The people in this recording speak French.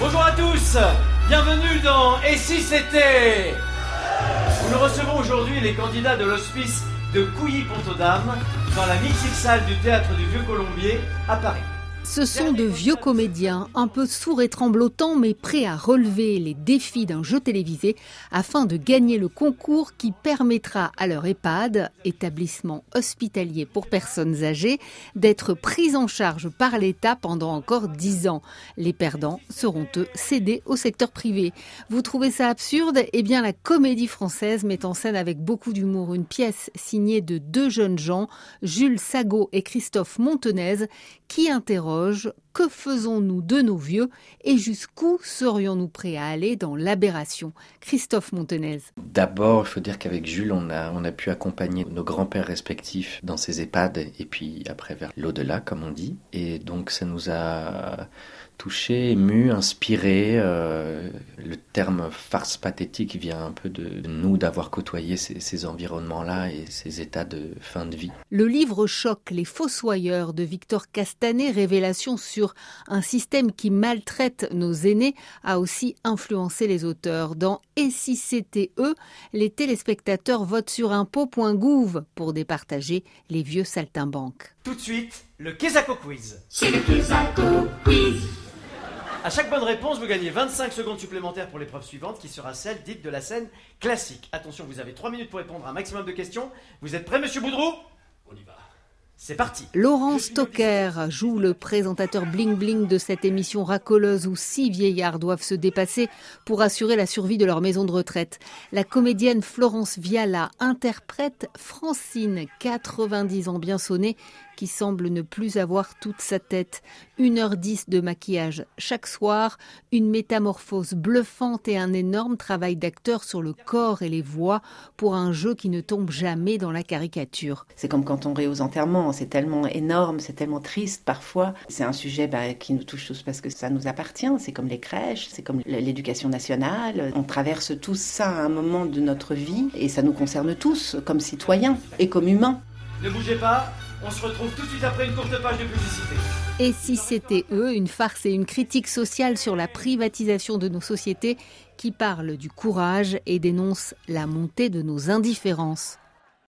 Bonjour à tous, bienvenue dans Et si c'était? Nous recevons aujourd'hui les candidats de l'hospice de Couilly-Pont-aux-Dames dans la mythique salle du théâtre du Vieux Colombier à Paris. Ce sont de vieux comédiens, un peu sourds et tremblotants, mais prêts à relever les défis d'un jeu télévisé afin de gagner le concours qui permettra à leur EHPAD, établissement hospitalier pour personnes âgées, d'être pris en charge par l'État pendant encore dix ans. Les perdants seront eux cédés au secteur privé. Vous trouvez ça absurde? Eh bien, la comédie française met en scène avec beaucoup d'humour une pièce signée de deux jeunes gens, Jules Sagot et Christophe Montenez, qui que faisons-nous de nos vieux et jusqu'où serions-nous prêts à aller dans l'aberration? Christophe Montenez. D'abord, il faut dire qu'avec Jules, on a, on a pu accompagner nos grands-pères respectifs dans ces EHPAD et puis après vers l'au-delà, comme on dit. Et donc, ça nous a touché, ému, inspiré. Euh, le terme farce pathétique vient un peu de nous d'avoir côtoyé ces, ces environnements-là et ces états de fin de vie. Le livre choc Les Fossoyeurs de Victor Castanet, révélation sur un système qui maltraite nos aînés, a aussi influencé les auteurs. Dans Et si c'était eux, les téléspectateurs votent sur impôt.gouv pour départager les vieux saltimbanques. Tout de suite, le Kesako Quiz. C'est le Kesako Quiz. À chaque bonne réponse, vous gagnez 25 secondes supplémentaires pour l'épreuve suivante qui sera celle dite de la scène classique. Attention, vous avez 3 minutes pour répondre à un maximum de questions. Vous êtes prêt, monsieur Boudrou. C'est parti. Laurent Stocker joue le présentateur bling-bling de cette émission racoleuse où six vieillards doivent se dépasser pour assurer la survie de leur maison de retraite. La comédienne Florence Viala interprète Francine, 90 ans bien sonnée, qui semble ne plus avoir toute sa tête. 1h10 de maquillage chaque soir, une métamorphose bluffante et un énorme travail d'acteur sur le corps et les voix pour un jeu qui ne tombe jamais dans la caricature. C'est comme quand on rit aux enterrements, c'est tellement énorme, c'est tellement triste parfois. C'est un sujet bah, qui nous touche tous parce que ça nous appartient, c'est comme les crèches, c'est comme l'éducation nationale. On traverse tout ça à un moment de notre vie et ça nous concerne tous comme citoyens et comme humains. Ne bougez pas, on se retrouve tout de suite après une courte page de publicité. Et si c'était eux, une farce et une critique sociale sur la privatisation de nos sociétés qui parle du courage et dénonce la montée de nos indifférences.